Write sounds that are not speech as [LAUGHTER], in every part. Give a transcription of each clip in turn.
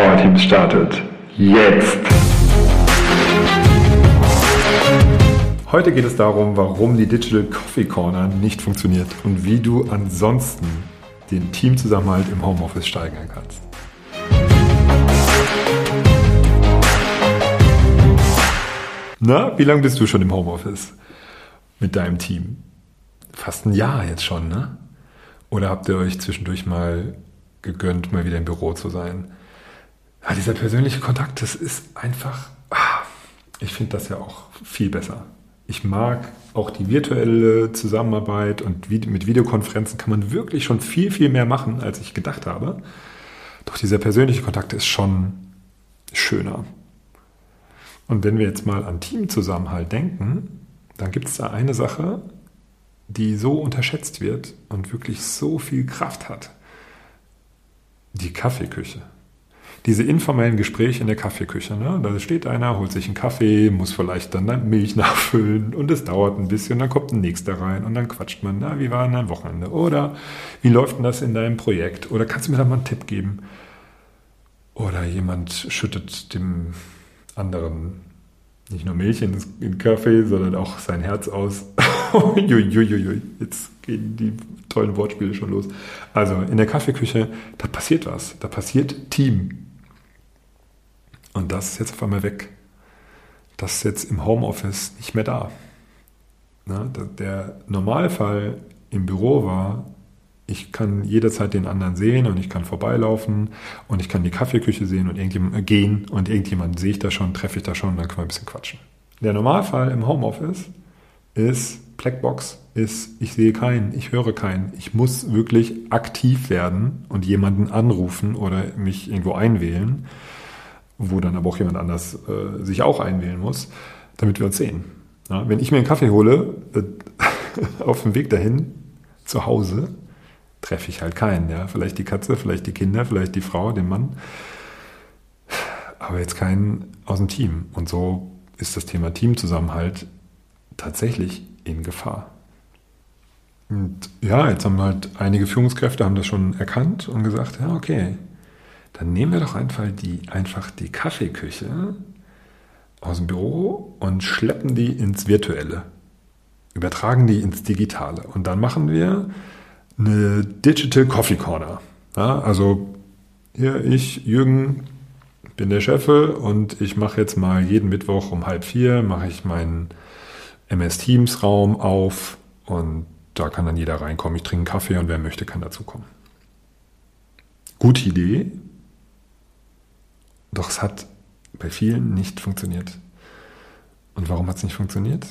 Powerteams startet. Jetzt! Heute geht es darum, warum die Digital Coffee Corner nicht funktioniert und wie du ansonsten den Teamzusammenhalt im Homeoffice steigern kannst. Na, wie lange bist du schon im Homeoffice mit deinem Team? Fast ein Jahr jetzt schon, ne? Oder habt ihr euch zwischendurch mal gegönnt, mal wieder im Büro zu sein? Ja, dieser persönliche Kontakt, das ist einfach, ah, ich finde das ja auch viel besser. Ich mag auch die virtuelle Zusammenarbeit und mit Videokonferenzen kann man wirklich schon viel, viel mehr machen, als ich gedacht habe. Doch dieser persönliche Kontakt ist schon schöner. Und wenn wir jetzt mal an Teamzusammenhalt denken, dann gibt es da eine Sache, die so unterschätzt wird und wirklich so viel Kraft hat. Die Kaffeeküche. Diese informellen Gespräche in der Kaffeeküche. Ne? Da steht einer, holt sich einen Kaffee, muss vielleicht dann Milch [LAUGHS] nachfüllen und es dauert ein bisschen, dann kommt ein nächster rein und dann quatscht man, na, wie war denn dein Wochenende? Oder wie läuft denn das in deinem Projekt? Oder kannst du mir da mal einen Tipp geben? Oder jemand schüttet dem anderen nicht nur Milch in den Kaffee, sondern auch sein Herz aus. [LAUGHS] Jetzt gehen die tollen Wortspiele schon los. Also in der Kaffeeküche, da passiert was. Da passiert Team. Und das ist jetzt auf einmal weg. Das ist jetzt im Homeoffice nicht mehr da. Na, der Normalfall im Büro war, ich kann jederzeit den anderen sehen und ich kann vorbeilaufen und ich kann die Kaffeeküche sehen und irgendjemand äh, gehen und irgendjemanden sehe ich da schon, treffe ich da schon und dann können wir ein bisschen quatschen. Der Normalfall im Homeoffice ist Blackbox, ist ich sehe keinen, ich höre keinen. Ich muss wirklich aktiv werden und jemanden anrufen oder mich irgendwo einwählen, wo dann aber auch jemand anders äh, sich auch einwählen muss, damit wir uns sehen. Ja, wenn ich mir einen Kaffee hole, äh, [LAUGHS] auf dem Weg dahin zu Hause, treffe ich halt keinen. Ja? Vielleicht die Katze, vielleicht die Kinder, vielleicht die Frau, den Mann. Aber jetzt keinen aus dem Team. Und so ist das Thema Teamzusammenhalt tatsächlich in Gefahr. Und ja, jetzt haben halt einige Führungskräfte haben das schon erkannt und gesagt, ja, okay, dann nehmen wir doch einfach die, einfach die Kaffeeküche aus dem Büro und schleppen die ins Virtuelle. Übertragen die ins Digitale. Und dann machen wir eine Digital Coffee Corner. Ja, also hier, ich, Jürgen, bin der Chef und ich mache jetzt mal jeden Mittwoch um halb vier, mache ich meinen MS Teams Raum auf und da kann dann jeder reinkommen. Ich trinke einen Kaffee und wer möchte, kann dazukommen. Gute Idee, doch es hat bei vielen nicht funktioniert. Und warum hat es nicht funktioniert?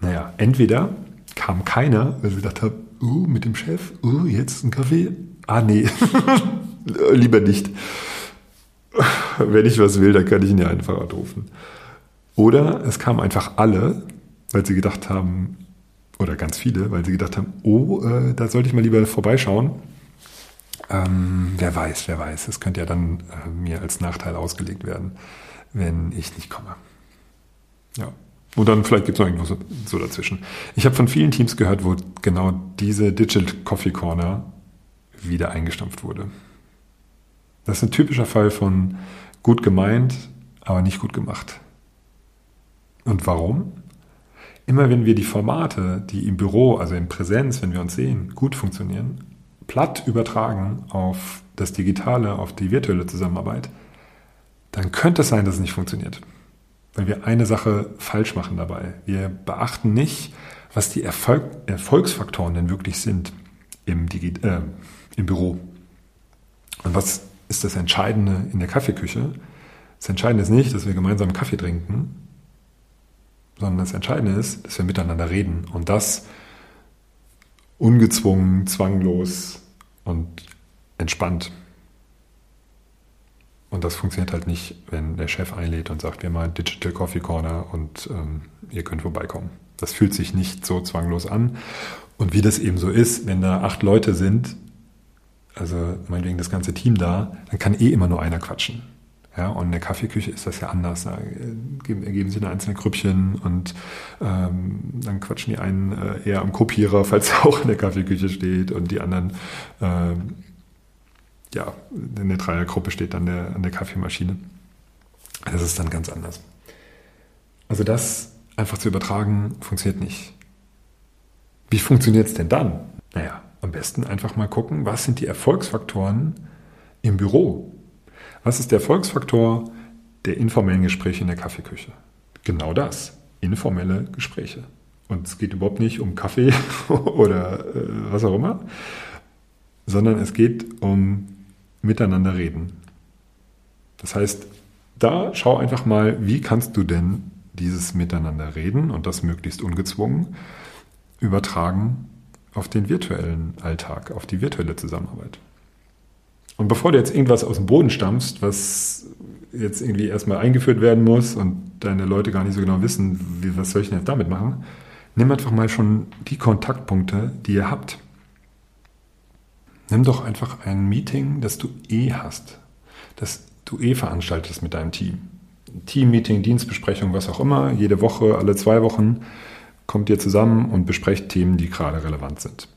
Naja, entweder kam keiner, weil sie gedacht haben, uh, mit dem Chef, uh, jetzt ein Kaffee. Ah, nee, [LAUGHS] lieber nicht. Wenn ich was will, dann kann ich ihn ja einfach anrufen. Oder es kamen einfach alle, weil sie gedacht haben, oder ganz viele, weil sie gedacht haben, oh, äh, da sollte ich mal lieber vorbeischauen. Ähm, wer weiß, wer weiß. Es könnte ja dann äh, mir als Nachteil ausgelegt werden, wenn ich nicht komme. Ja. Und dann vielleicht gibt es noch irgendwo so, so dazwischen. Ich habe von vielen Teams gehört, wo genau diese Digital Coffee Corner wieder eingestampft wurde. Das ist ein typischer Fall von gut gemeint, aber nicht gut gemacht. Und warum? Immer wenn wir die Formate, die im Büro, also in Präsenz, wenn wir uns sehen, gut funktionieren, platt übertragen auf das Digitale, auf die virtuelle Zusammenarbeit, dann könnte es sein, dass es nicht funktioniert weil wir eine Sache falsch machen dabei. Wir beachten nicht, was die Erfolg, Erfolgsfaktoren denn wirklich sind im, Digi äh, im Büro. Und was ist das Entscheidende in der Kaffeeküche? Das Entscheidende ist nicht, dass wir gemeinsam Kaffee trinken, sondern das Entscheidende ist, dass wir miteinander reden und das ungezwungen, zwanglos und entspannt. Und das funktioniert halt nicht, wenn der Chef einlädt und sagt, wir machen Digital Coffee Corner und ähm, ihr könnt vorbeikommen. Das fühlt sich nicht so zwanglos an. Und wie das eben so ist, wenn da acht Leute sind, also meinetwegen das ganze Team da, dann kann eh immer nur einer quatschen. Ja, und in der Kaffeeküche ist das ja anders. Da ergeben sich einzelne Grüppchen und ähm, dann quatschen die einen äh, eher am Kopierer, [LAUGHS] falls er auch in der Kaffeeküche steht und die anderen ähm, ja, eine Dreiergruppe steht an der, an der Kaffeemaschine. Das ist dann ganz anders. Also das einfach zu übertragen, funktioniert nicht. Wie funktioniert es denn dann? Naja, am besten einfach mal gucken, was sind die Erfolgsfaktoren im Büro? Was ist der Erfolgsfaktor der informellen Gespräche in der Kaffeeküche? Genau das, informelle Gespräche. Und es geht überhaupt nicht um Kaffee [LAUGHS] oder äh, was auch immer, sondern es geht um miteinander reden. Das heißt, da schau einfach mal, wie kannst du denn dieses Miteinander reden und das möglichst ungezwungen übertragen auf den virtuellen Alltag, auf die virtuelle Zusammenarbeit. Und bevor du jetzt irgendwas aus dem Boden stammst, was jetzt irgendwie erstmal eingeführt werden muss und deine Leute gar nicht so genau wissen, wie, was soll ich denn jetzt damit machen, nimm einfach mal schon die Kontaktpunkte, die ihr habt. Nimm doch einfach ein Meeting, das du eh hast, das du eh veranstaltest mit deinem Team. Team-Meeting, Dienstbesprechung, was auch immer, jede Woche, alle zwei Wochen kommt ihr zusammen und besprecht Themen, die gerade relevant sind.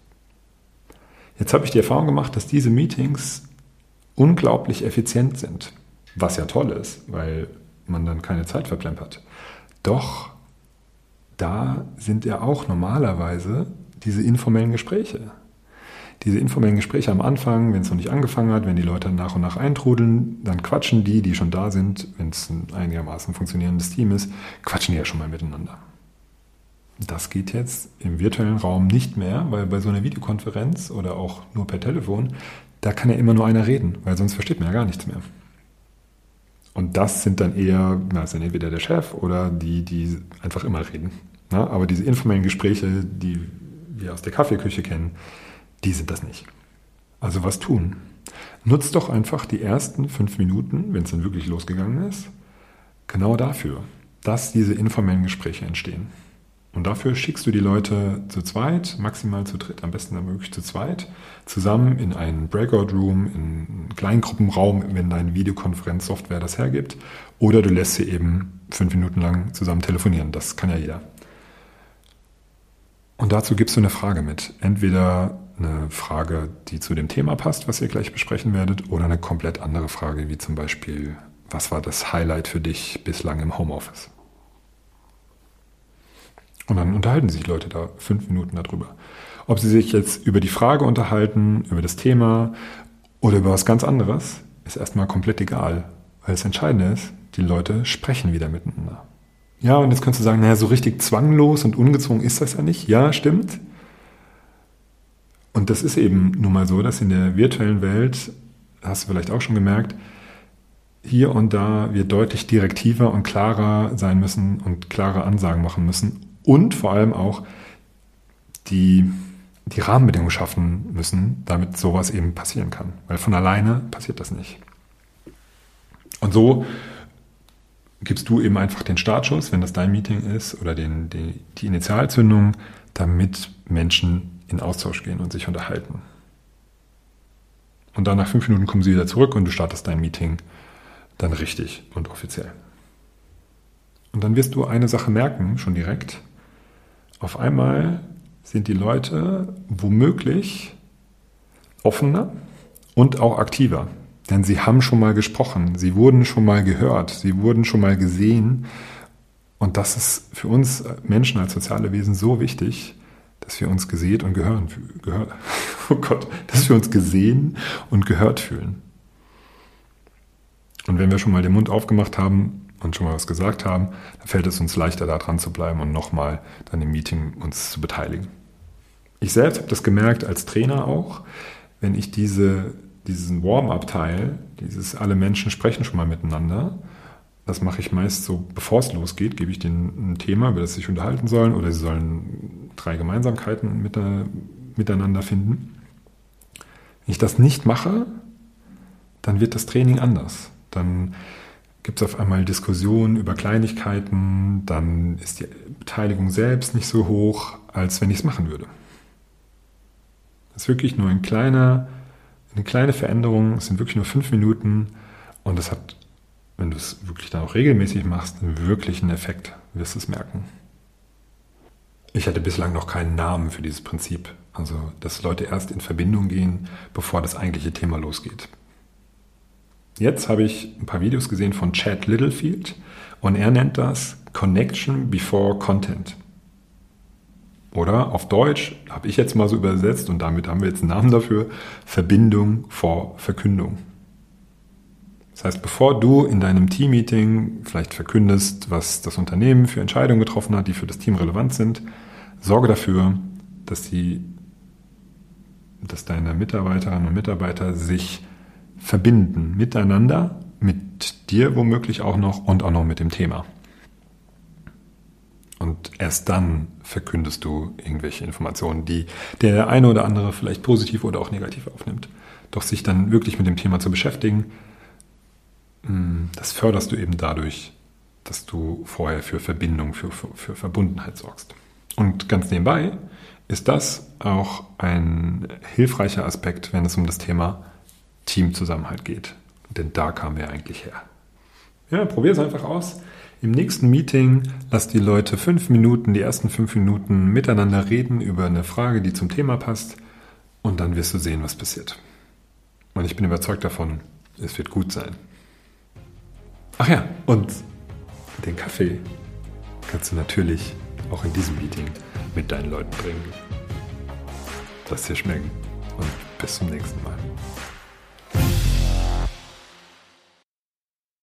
Jetzt habe ich die Erfahrung gemacht, dass diese Meetings unglaublich effizient sind, was ja toll ist, weil man dann keine Zeit verplempert. Doch da sind ja auch normalerweise diese informellen Gespräche. Diese informellen Gespräche am Anfang, wenn es noch nicht angefangen hat, wenn die Leute nach und nach eintrudeln, dann quatschen die, die schon da sind, wenn es ein einigermaßen funktionierendes Team ist, quatschen die ja schon mal miteinander. Das geht jetzt im virtuellen Raum nicht mehr, weil bei so einer Videokonferenz oder auch nur per Telefon, da kann ja immer nur einer reden, weil sonst versteht man ja gar nichts mehr. Und das sind dann eher, na, ist dann entweder der Chef oder die, die einfach immer reden. Na, aber diese informellen Gespräche, die wir aus der Kaffeeküche kennen, die sind das nicht. Also was tun? Nutzt doch einfach die ersten fünf Minuten, wenn es dann wirklich losgegangen ist, genau dafür, dass diese informellen Gespräche entstehen. Und dafür schickst du die Leute zu zweit, maximal zu dritt, am besten dann möglich zu zweit, zusammen in einen Breakout Room, in einen Kleingruppenraum, wenn deine Videokonferenzsoftware das hergibt. Oder du lässt sie eben fünf Minuten lang zusammen telefonieren. Das kann ja jeder. Und dazu gibst du eine Frage mit. Entweder eine Frage, die zu dem Thema passt, was ihr gleich besprechen werdet, oder eine komplett andere Frage, wie zum Beispiel, was war das Highlight für dich bislang im Homeoffice? Und dann unterhalten sich Leute da fünf Minuten darüber. Ob sie sich jetzt über die Frage unterhalten, über das Thema oder über was ganz anderes, ist erstmal komplett egal. Weil das Entscheidende ist, die Leute sprechen wieder miteinander. Ja, und jetzt kannst du sagen, naja, so richtig zwanglos und ungezwungen ist das ja nicht. Ja, stimmt. Und das ist eben nun mal so, dass in der virtuellen Welt, hast du vielleicht auch schon gemerkt, hier und da wir deutlich direktiver und klarer sein müssen und klare Ansagen machen müssen, und vor allem auch die, die Rahmenbedingungen schaffen müssen, damit sowas eben passieren kann. Weil von alleine passiert das nicht. Und so gibst du eben einfach den Startschuss, wenn das dein Meeting ist, oder den, die, die Initialzündung, damit Menschen in Austausch gehen und sich unterhalten. Und dann nach fünf Minuten kommen sie wieder zurück und du startest dein Meeting dann richtig und offiziell. Und dann wirst du eine Sache merken, schon direkt, auf einmal sind die Leute womöglich offener und auch aktiver. Denn sie haben schon mal gesprochen, sie wurden schon mal gehört, sie wurden schon mal gesehen. Und das ist für uns Menschen als soziale Wesen so wichtig, dass wir uns gesehen und gehören, gehör, [LAUGHS] oh Gott, dass wir uns gesehen und gehört fühlen. Und wenn wir schon mal den Mund aufgemacht haben, und schon mal was gesagt haben, dann fällt es uns leichter, da dran zu bleiben und nochmal dann im Meeting uns zu beteiligen. Ich selbst habe das gemerkt als Trainer auch, wenn ich diese, diesen Warm-up-Teil, dieses alle Menschen sprechen schon mal miteinander, das mache ich meist so, bevor es losgeht, gebe ich denen ein Thema, über das sie sich unterhalten sollen oder sie sollen drei Gemeinsamkeiten mit, miteinander finden. Wenn ich das nicht mache, dann wird das Training anders. Dann gibt es auf einmal Diskussionen über Kleinigkeiten, dann ist die Beteiligung selbst nicht so hoch, als wenn ich es machen würde. Das ist wirklich nur ein kleiner, eine kleine Veränderung, es sind wirklich nur fünf Minuten und das hat, wenn du es wirklich dann auch regelmäßig machst, einen wirklichen Effekt, wirst du es merken. Ich hatte bislang noch keinen Namen für dieses Prinzip. Also, dass Leute erst in Verbindung gehen, bevor das eigentliche Thema losgeht. Jetzt habe ich ein paar Videos gesehen von Chad Littlefield und er nennt das Connection before Content. Oder auf Deutsch habe ich jetzt mal so übersetzt und damit haben wir jetzt einen Namen dafür, Verbindung vor Verkündung. Das heißt, bevor du in deinem Teammeeting vielleicht verkündest, was das Unternehmen für Entscheidungen getroffen hat, die für das Team relevant sind, sorge dafür, dass die, dass deine Mitarbeiterinnen und Mitarbeiter sich verbinden miteinander, mit dir womöglich auch noch und auch noch mit dem Thema. Und erst dann verkündest du irgendwelche Informationen, die der eine oder andere vielleicht positiv oder auch negativ aufnimmt. Doch sich dann wirklich mit dem Thema zu beschäftigen, hm, das förderst du eben dadurch, dass du vorher für Verbindung, für, für, für Verbundenheit sorgst. Und ganz nebenbei ist das auch ein hilfreicher Aspekt, wenn es um das Thema Teamzusammenhalt geht. Denn da kamen wir eigentlich her. Ja, probier es einfach aus. Im nächsten Meeting lass die Leute fünf Minuten, die ersten fünf Minuten miteinander reden über eine Frage, die zum Thema passt. Und dann wirst du sehen, was passiert. Und ich bin überzeugt davon, es wird gut sein. Ach ja, und den Kaffee kannst du natürlich auch in diesem Meeting mit deinen Leuten bringen. Lass dir schmecken und bis zum nächsten Mal.